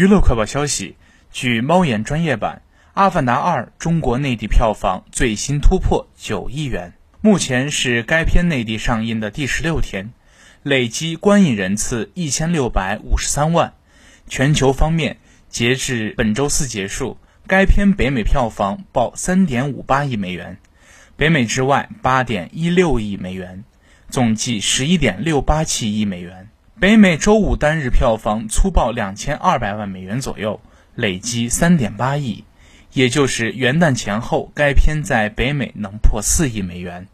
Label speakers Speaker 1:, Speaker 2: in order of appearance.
Speaker 1: 娱乐快报消息：据猫眼专业版，《阿凡达二》中国内地票房最新突破九亿元，目前是该片内地上映的第十六天，累计观影人次一千六百五十三万。全球方面，截至本周四结束，该片北美票房报三点五八亿美元，北美之外八点一六亿美元，总计十一点六八七亿美元。北美周五单日票房粗报两千二百万美元左右，累计三点八亿，也就是元旦前后，该片在北美能破四亿美元。